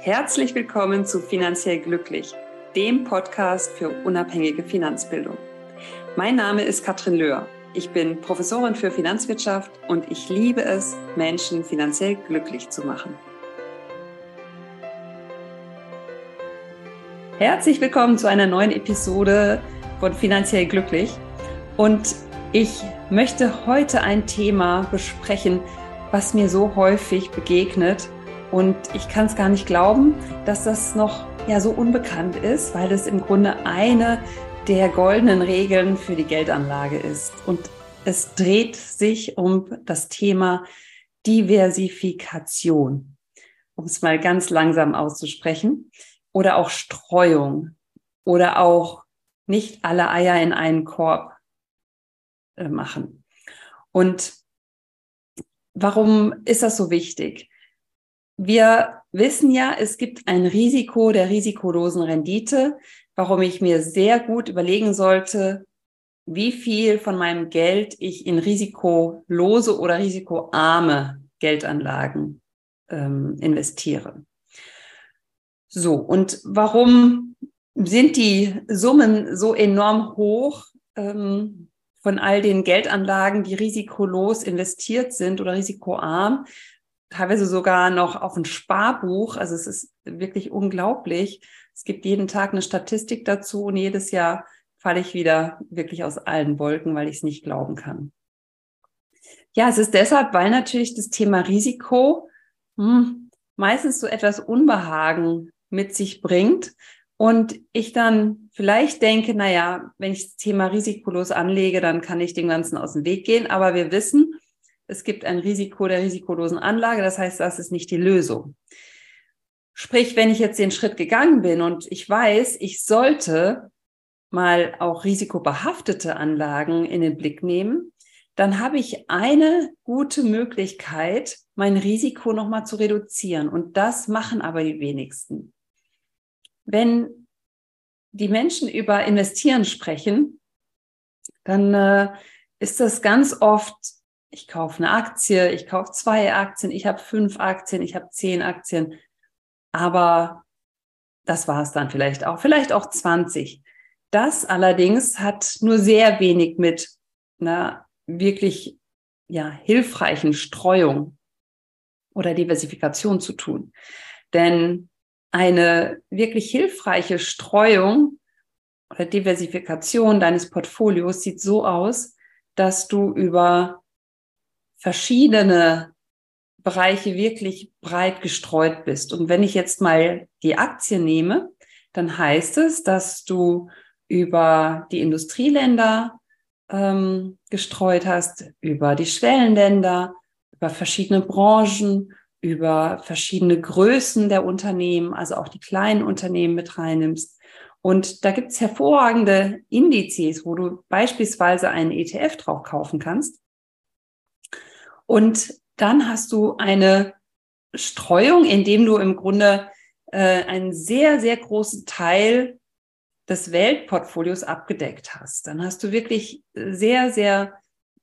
Herzlich willkommen zu Finanziell Glücklich, dem Podcast für unabhängige Finanzbildung. Mein Name ist Katrin Löhr. Ich bin Professorin für Finanzwirtschaft und ich liebe es, Menschen finanziell glücklich zu machen. Herzlich willkommen zu einer neuen Episode von Finanziell Glücklich. Und ich möchte heute ein Thema besprechen, was mir so häufig begegnet und ich kann es gar nicht glauben, dass das noch ja so unbekannt ist, weil das im Grunde eine der goldenen Regeln für die Geldanlage ist. Und es dreht sich um das Thema Diversifikation, um es mal ganz langsam auszusprechen, oder auch Streuung oder auch nicht alle Eier in einen Korb äh, machen. Und warum ist das so wichtig? Wir wissen ja, es gibt ein Risiko der risikolosen Rendite, warum ich mir sehr gut überlegen sollte, wie viel von meinem Geld ich in risikolose oder risikoarme Geldanlagen ähm, investiere. So, und warum sind die Summen so enorm hoch ähm, von all den Geldanlagen, die risikolos investiert sind oder risikoarm? Teilweise sogar noch auf ein Sparbuch. Also es ist wirklich unglaublich. Es gibt jeden Tag eine Statistik dazu und jedes Jahr falle ich wieder wirklich aus allen Wolken, weil ich es nicht glauben kann. Ja, es ist deshalb, weil natürlich das Thema Risiko hm, meistens so etwas Unbehagen mit sich bringt und ich dann vielleicht denke, na ja, wenn ich das Thema risikolos anlege, dann kann ich dem Ganzen aus dem Weg gehen. Aber wir wissen, es gibt ein Risiko der risikolosen Anlage. Das heißt, das ist nicht die Lösung. Sprich, wenn ich jetzt den Schritt gegangen bin und ich weiß, ich sollte mal auch risikobehaftete Anlagen in den Blick nehmen, dann habe ich eine gute Möglichkeit, mein Risiko nochmal zu reduzieren. Und das machen aber die wenigsten. Wenn die Menschen über Investieren sprechen, dann äh, ist das ganz oft ich kaufe eine Aktie, ich kaufe zwei Aktien, ich habe fünf Aktien, ich habe zehn Aktien, aber das war es dann vielleicht auch, vielleicht auch 20. Das allerdings hat nur sehr wenig mit einer wirklich ja, hilfreichen Streuung oder Diversifikation zu tun. Denn eine wirklich hilfreiche Streuung oder Diversifikation deines Portfolios sieht so aus, dass du über verschiedene Bereiche wirklich breit gestreut bist. Und wenn ich jetzt mal die Aktie nehme, dann heißt es, dass du über die Industrieländer ähm, gestreut hast, über die Schwellenländer, über verschiedene Branchen, über verschiedene Größen der Unternehmen, also auch die kleinen Unternehmen mit reinnimmst. Und da gibt es hervorragende Indizes, wo du beispielsweise einen ETF drauf kaufen kannst. Und dann hast du eine Streuung, indem du im Grunde äh, einen sehr, sehr großen Teil des Weltportfolios abgedeckt hast. Dann hast du wirklich sehr, sehr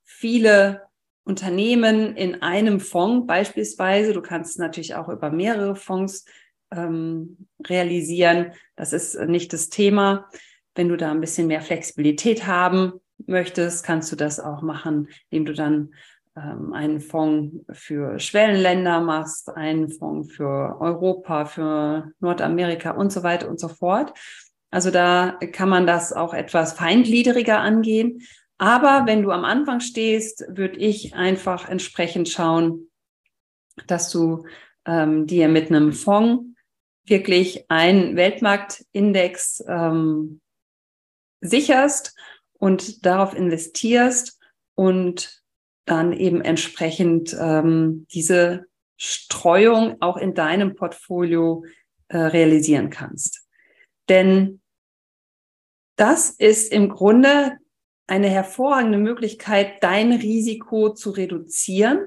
viele Unternehmen in einem Fonds beispielsweise. Du kannst natürlich auch über mehrere Fonds ähm, realisieren. Das ist nicht das Thema. Wenn du da ein bisschen mehr Flexibilität haben möchtest, kannst du das auch machen, indem du dann ähm, einen Fonds für Schwellenländer machst, einen Fonds für Europa, für Nordamerika und so weiter und so fort. Also da kann man das auch etwas feingliedriger angehen. Aber wenn du am Anfang stehst, würde ich einfach entsprechend schauen, dass du ähm, dir mit einem Fonds wirklich einen Weltmarktindex ähm, sicherst und darauf investierst und dann eben entsprechend ähm, diese Streuung auch in deinem Portfolio äh, realisieren kannst. Denn das ist im Grunde eine hervorragende Möglichkeit, dein Risiko zu reduzieren,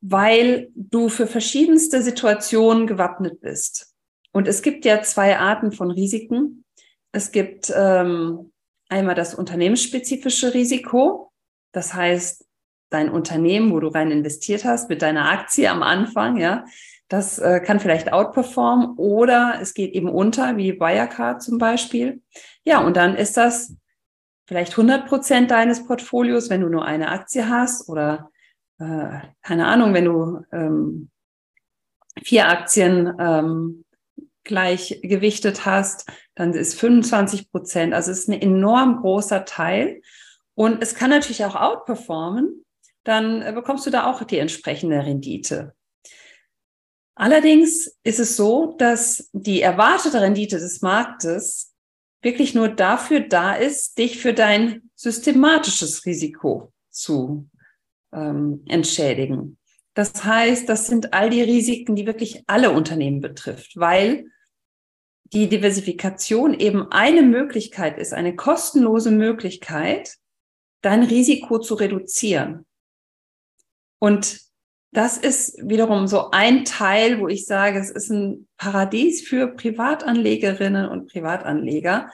weil du für verschiedenste Situationen gewappnet bist. Und es gibt ja zwei Arten von Risiken. Es gibt ähm, einmal das unternehmensspezifische Risiko. Das heißt, dein Unternehmen, wo du rein investiert hast, mit deiner Aktie am Anfang, ja, Das äh, kann vielleicht outperformen oder es geht eben unter, wie Wirecard zum Beispiel. Ja, und dann ist das vielleicht 100 Prozent deines Portfolios, wenn du nur eine Aktie hast oder äh, keine Ahnung, wenn du ähm, vier Aktien ähm, gleich gewichtet hast, dann ist 25 Prozent. Also es ist ein enorm großer Teil. Und es kann natürlich auch outperformen. Dann äh, bekommst du da auch die entsprechende Rendite. Allerdings ist es so, dass die erwartete Rendite des Marktes wirklich nur dafür da ist, dich für dein systematisches Risiko zu ähm, entschädigen. Das heißt, das sind all die Risiken, die wirklich alle Unternehmen betrifft, weil die Diversifikation eben eine Möglichkeit ist, eine kostenlose Möglichkeit, dein Risiko zu reduzieren. Und das ist wiederum so ein Teil, wo ich sage, es ist ein Paradies für Privatanlegerinnen und Privatanleger.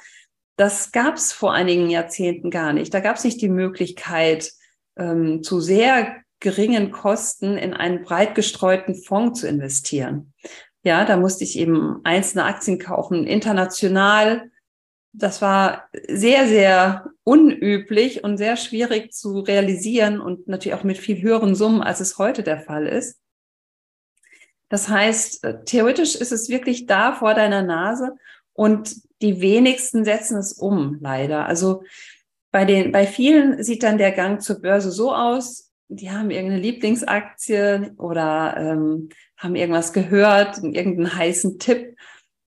Das gab es vor einigen Jahrzehnten gar nicht. Da gab es nicht die Möglichkeit, ähm, zu sehr geringen Kosten in einen breit gestreuten Fonds zu investieren. Ja, da musste ich eben einzelne Aktien kaufen, international. Das war sehr, sehr unüblich und sehr schwierig zu realisieren und natürlich auch mit viel höheren Summen, als es heute der Fall ist. Das heißt, äh, theoretisch ist es wirklich da vor deiner Nase und die wenigsten setzen es um, leider. Also bei den, bei vielen sieht dann der Gang zur Börse so aus, die haben irgendeine Lieblingsaktie oder ähm, haben irgendwas gehört, irgendeinen heißen Tipp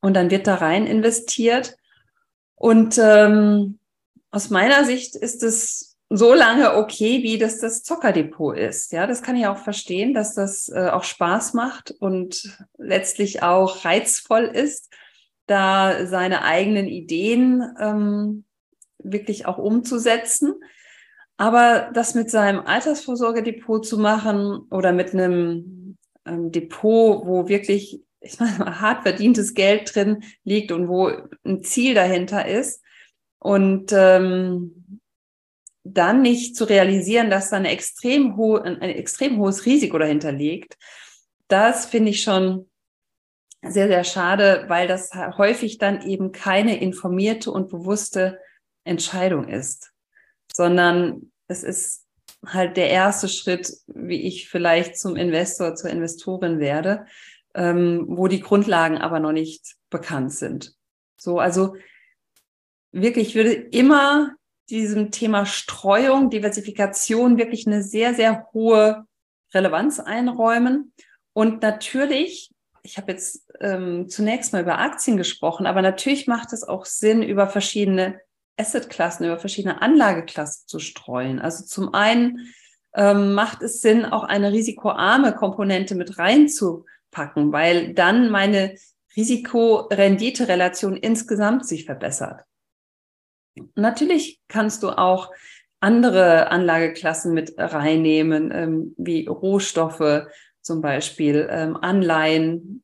und dann wird da rein investiert. Und ähm, aus meiner Sicht ist es so lange okay, wie das das Zockerdepot ist. Ja, das kann ich auch verstehen, dass das äh, auch Spaß macht und letztlich auch reizvoll ist, da seine eigenen Ideen ähm, wirklich auch umzusetzen. Aber das mit seinem Altersvorsorgedepot zu machen oder mit einem ähm, Depot, wo wirklich, ich meine, hart verdientes Geld drin liegt und wo ein Ziel dahinter ist und ähm, dann nicht zu realisieren, dass da eine extrem hohe, ein, ein extrem hohes Risiko dahinter liegt, das finde ich schon sehr, sehr schade, weil das häufig dann eben keine informierte und bewusste Entscheidung ist, sondern es ist halt der erste Schritt, wie ich vielleicht zum Investor, zur Investorin werde, ähm, wo die Grundlagen aber noch nicht bekannt sind. So, also wirklich, ich würde immer diesem Thema Streuung, Diversifikation wirklich eine sehr, sehr hohe Relevanz einräumen. Und natürlich, ich habe jetzt ähm, zunächst mal über Aktien gesprochen, aber natürlich macht es auch Sinn, über verschiedene Assetklassen, über verschiedene Anlageklassen zu streuen. Also zum einen ähm, macht es Sinn, auch eine risikoarme Komponente mit reinzupacken, weil dann meine Risiko-Rendite-Relation insgesamt sich verbessert. Natürlich kannst du auch andere Anlageklassen mit reinnehmen, ähm, wie Rohstoffe zum Beispiel, ähm, Anleihen.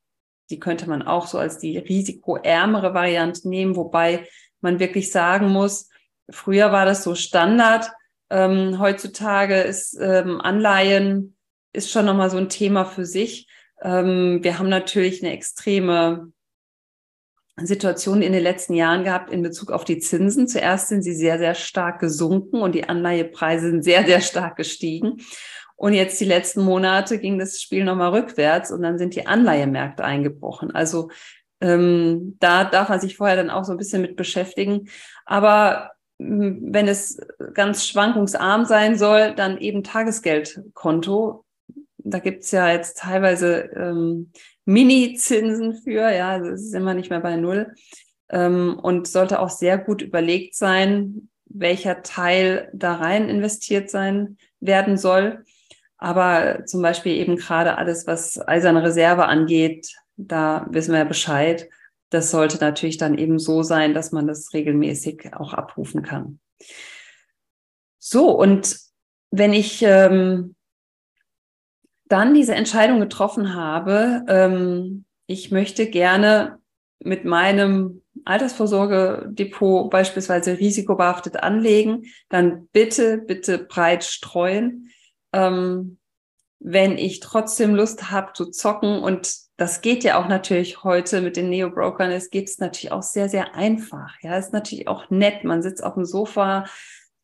Die könnte man auch so als die risikoärmere Variante nehmen, wobei man wirklich sagen muss, früher war das so Standard. Ähm, heutzutage ist ähm, Anleihen ist schon nochmal so ein Thema für sich. Ähm, wir haben natürlich eine extreme Situation in den letzten Jahren gehabt in Bezug auf die Zinsen. Zuerst sind sie sehr, sehr stark gesunken und die Anleihepreise sind sehr, sehr stark gestiegen. Und jetzt die letzten Monate ging das Spiel nochmal rückwärts und dann sind die Anleihemärkte eingebrochen. Also ähm, da darf man sich vorher dann auch so ein bisschen mit beschäftigen. Aber hm, wenn es ganz schwankungsarm sein soll, dann eben Tagesgeldkonto. Da gibt's ja jetzt teilweise ähm, Mini-Zinsen für, ja, also es ist immer nicht mehr bei Null. Ähm, und sollte auch sehr gut überlegt sein, welcher Teil da rein investiert sein werden soll. Aber zum Beispiel eben gerade alles, was eiserne Reserve angeht, da wissen wir ja Bescheid. Das sollte natürlich dann eben so sein, dass man das regelmäßig auch abrufen kann. So, und wenn ich ähm, dann diese Entscheidung getroffen habe, ähm, ich möchte gerne mit meinem Altersvorsorgedepot beispielsweise risikobehaftet anlegen, dann bitte, bitte breit streuen. Ähm, wenn ich trotzdem Lust habe zu zocken und das geht ja auch natürlich heute mit den Neo-Brokern. Es geht es natürlich auch sehr, sehr einfach. Ja, ist natürlich auch nett. Man sitzt auf dem Sofa,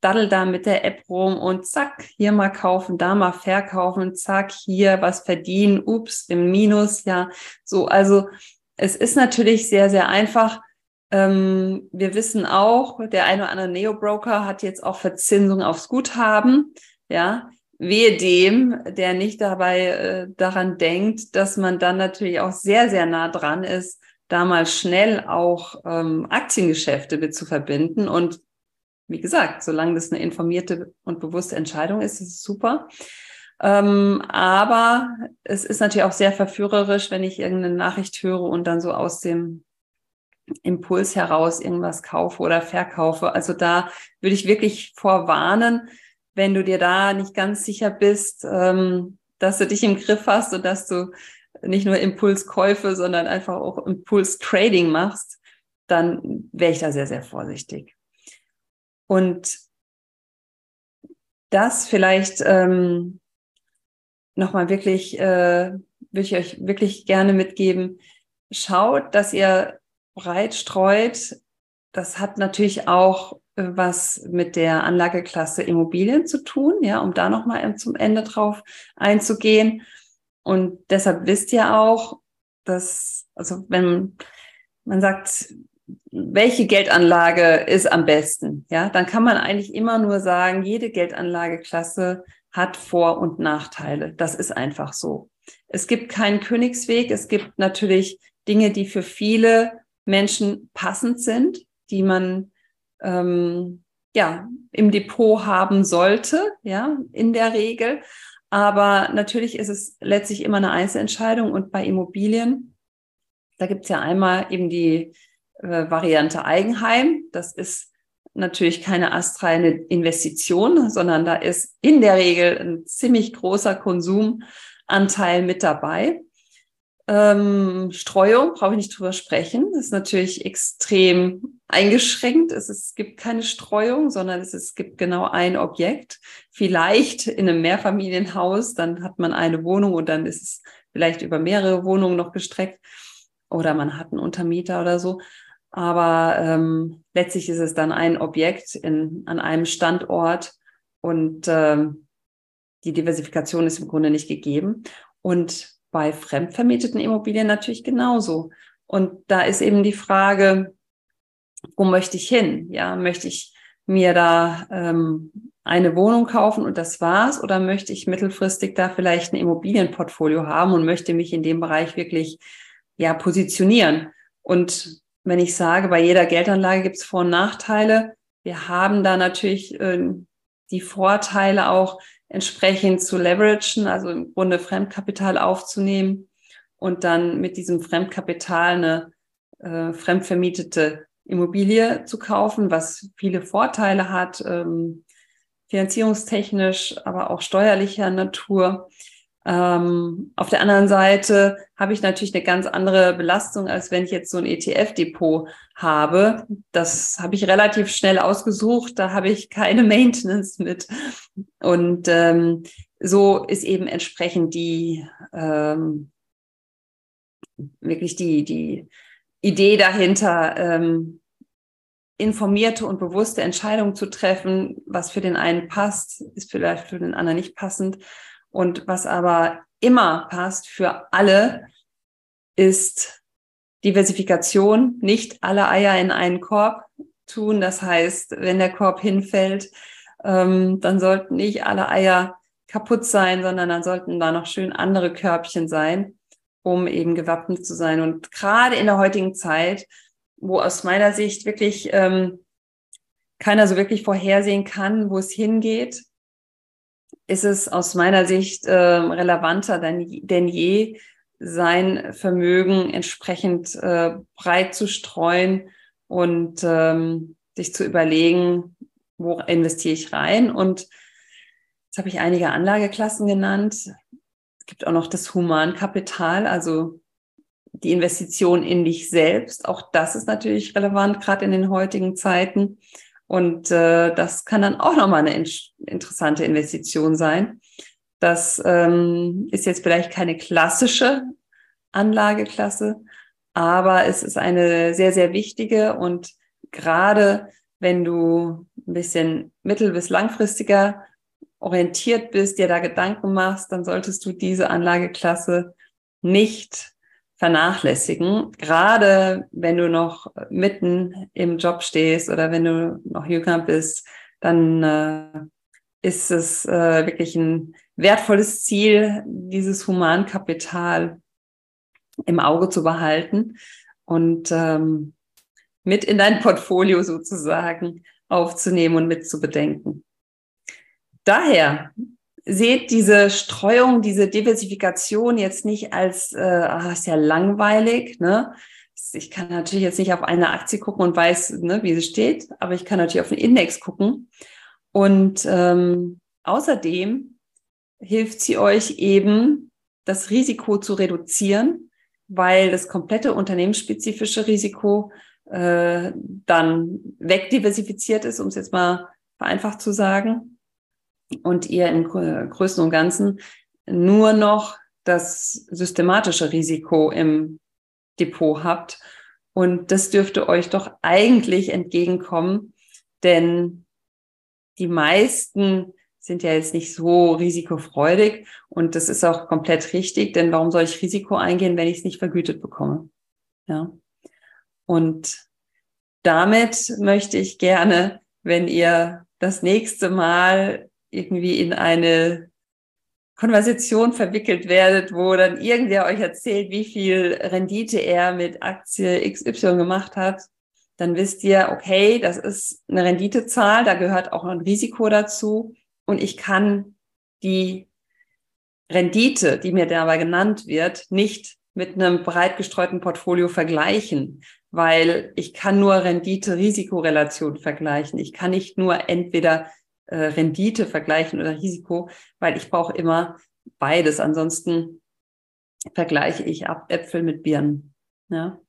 daddelt da mit der App rum und zack, hier mal kaufen, da mal verkaufen, zack, hier was verdienen, ups, im Minus, ja, so. Also es ist natürlich sehr, sehr einfach. Ähm, wir wissen auch, der eine oder andere Neo-Broker hat jetzt auch Verzinsung aufs Guthaben. Ja, wehe dem, der nicht dabei äh, daran denkt, dass man dann natürlich auch sehr, sehr nah dran ist, da mal schnell auch ähm, Aktiengeschäfte mit zu verbinden. Und wie gesagt, solange das eine informierte und bewusste Entscheidung ist, ist es super. Ähm, aber es ist natürlich auch sehr verführerisch, wenn ich irgendeine Nachricht höre und dann so aus dem Impuls heraus irgendwas kaufe oder verkaufe. Also da würde ich wirklich vorwarnen, wenn du dir da nicht ganz sicher bist, ähm, dass du dich im Griff hast und dass du nicht nur Impulskäufe, sondern einfach auch Impulstrading machst, dann wäre ich da sehr, sehr vorsichtig. Und das vielleicht ähm, nochmal wirklich, äh, würde ich euch wirklich gerne mitgeben. Schaut, dass ihr breit streut. Das hat natürlich auch was mit der Anlageklasse Immobilien zu tun, ja, um da nochmal zum Ende drauf einzugehen. Und deshalb wisst ihr auch, dass, also wenn man sagt, welche Geldanlage ist am besten, ja, dann kann man eigentlich immer nur sagen, jede Geldanlageklasse hat Vor- und Nachteile. Das ist einfach so. Es gibt keinen Königsweg. Es gibt natürlich Dinge, die für viele Menschen passend sind, die man ähm, ja im Depot haben sollte, ja in der Regel. Aber natürlich ist es letztlich immer eine Einzelentscheidung und bei Immobilien, da gibt es ja einmal eben die äh, Variante Eigenheim. Das ist natürlich keine astreine Investition, sondern da ist in der Regel ein ziemlich großer Konsumanteil mit dabei. Ähm, Streuung brauche ich nicht drüber sprechen. Das ist natürlich extrem eingeschränkt. Es, ist, es gibt keine Streuung, sondern es, ist, es gibt genau ein Objekt. Vielleicht in einem Mehrfamilienhaus, dann hat man eine Wohnung und dann ist es vielleicht über mehrere Wohnungen noch gestreckt. Oder man hat einen Untermieter oder so. Aber ähm, letztlich ist es dann ein Objekt in, an einem Standort und ähm, die Diversifikation ist im Grunde nicht gegeben. Und bei fremdvermieteten Immobilien natürlich genauso. Und da ist eben die Frage, wo möchte ich hin? Ja, möchte ich mir da ähm, eine Wohnung kaufen und das war's? Oder möchte ich mittelfristig da vielleicht ein Immobilienportfolio haben und möchte mich in dem Bereich wirklich ja positionieren? Und wenn ich sage, bei jeder Geldanlage gibt es Vor- und Nachteile, wir haben da natürlich äh, die Vorteile auch entsprechend zu leveragen, also im Grunde Fremdkapital aufzunehmen und dann mit diesem Fremdkapital eine äh, fremdvermietete Immobilie zu kaufen, was viele Vorteile hat, ähm, finanzierungstechnisch, aber auch steuerlicher Natur. Ähm, auf der anderen Seite habe ich natürlich eine ganz andere Belastung, als wenn ich jetzt so ein ETF-Depot habe. Das habe ich relativ schnell ausgesucht. Da habe ich keine Maintenance mit. Und ähm, so ist eben entsprechend die ähm, wirklich die, die Idee dahinter, ähm, informierte und bewusste Entscheidungen zu treffen. Was für den einen passt, ist vielleicht für den anderen nicht passend. Und was aber immer passt für alle, ist Diversifikation, nicht alle Eier in einen Korb tun. Das heißt, wenn der Korb hinfällt, ähm, dann sollten nicht alle Eier kaputt sein, sondern dann sollten da noch schön andere Körbchen sein, um eben gewappnet zu sein. Und gerade in der heutigen Zeit, wo aus meiner Sicht wirklich ähm, keiner so wirklich vorhersehen kann, wo es hingeht, ist es aus meiner Sicht äh, relevanter denn, je, sein Vermögen entsprechend äh, breit zu streuen und ähm, sich zu überlegen, wo investiere ich rein. Und jetzt habe ich einige Anlageklassen genannt. Es gibt auch noch das Humankapital, also die Investition in dich selbst. Auch das ist natürlich relevant, gerade in den heutigen Zeiten. Und äh, das kann dann auch nochmal eine in interessante Investition sein. Das ähm, ist jetzt vielleicht keine klassische Anlageklasse, aber es ist eine sehr, sehr wichtige und gerade wenn du ein bisschen mittel- bis langfristiger orientiert bist, dir da Gedanken machst, dann solltest du diese Anlageklasse nicht vernachlässigen. Gerade wenn du noch mitten im Job stehst oder wenn du noch jünger bist, dann äh, ist es äh, wirklich ein wertvolles Ziel, dieses Humankapital im Auge zu behalten und ähm, mit in dein Portfolio sozusagen aufzunehmen und mit zu bedenken. Daher seht diese Streuung, diese Diversifikation jetzt nicht als, äh, ah, ist ja langweilig, ne? Ich kann natürlich jetzt nicht auf eine Aktie gucken und weiß, ne, wie sie steht, aber ich kann natürlich auf den Index gucken. Und ähm, außerdem hilft sie euch eben, das Risiko zu reduzieren, weil das komplette unternehmensspezifische Risiko äh, dann wegdiversifiziert ist, um es jetzt mal vereinfacht zu sagen und ihr im Größten und Ganzen nur noch das systematische Risiko im Depot habt. Und das dürfte euch doch eigentlich entgegenkommen, denn die meisten sind ja jetzt nicht so risikofreudig und das ist auch komplett richtig, denn warum soll ich Risiko eingehen, wenn ich es nicht vergütet bekomme? Ja. Und damit möchte ich gerne, wenn ihr das nächste Mal irgendwie in eine Konversation verwickelt werdet, wo dann irgendwer euch erzählt, wie viel Rendite er mit Aktie XY gemacht hat, dann wisst ihr, okay, das ist eine Renditezahl, da gehört auch ein Risiko dazu und ich kann die Rendite, die mir dabei genannt wird, nicht mit einem breit gestreuten Portfolio vergleichen, weil ich kann nur Rendite-Risikorelation vergleichen. Ich kann nicht nur entweder äh, Rendite vergleichen oder Risiko, weil ich brauche immer beides. Ansonsten vergleiche ich Ab Äpfel mit Birnen. Ja.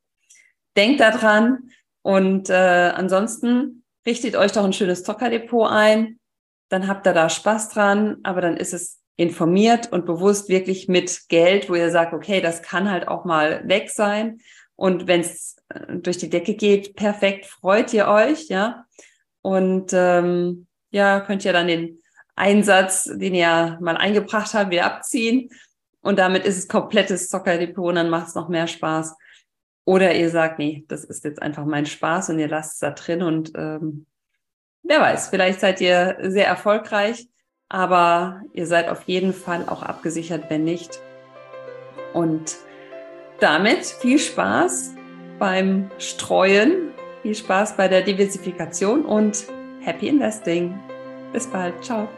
Denkt daran und äh, ansonsten richtet euch doch ein schönes Zockerdepot ein. Dann habt ihr da Spaß dran, aber dann ist es informiert und bewusst wirklich mit Geld, wo ihr sagt, okay, das kann halt auch mal weg sein. Und wenn es äh, durch die Decke geht, perfekt, freut ihr euch, ja. Und ähm, ja, könnt ihr dann den Einsatz, den ihr mal eingebracht habt, wieder abziehen. Und damit ist es komplettes Zockerdepot und dann macht es noch mehr Spaß. Oder ihr sagt, nee, das ist jetzt einfach mein Spaß und ihr lasst es da drin und ähm, wer weiß, vielleicht seid ihr sehr erfolgreich, aber ihr seid auf jeden Fall auch abgesichert, wenn nicht. Und damit viel Spaß beim Streuen, viel Spaß bei der Diversifikation und Happy Investing. Bis bald. Ciao.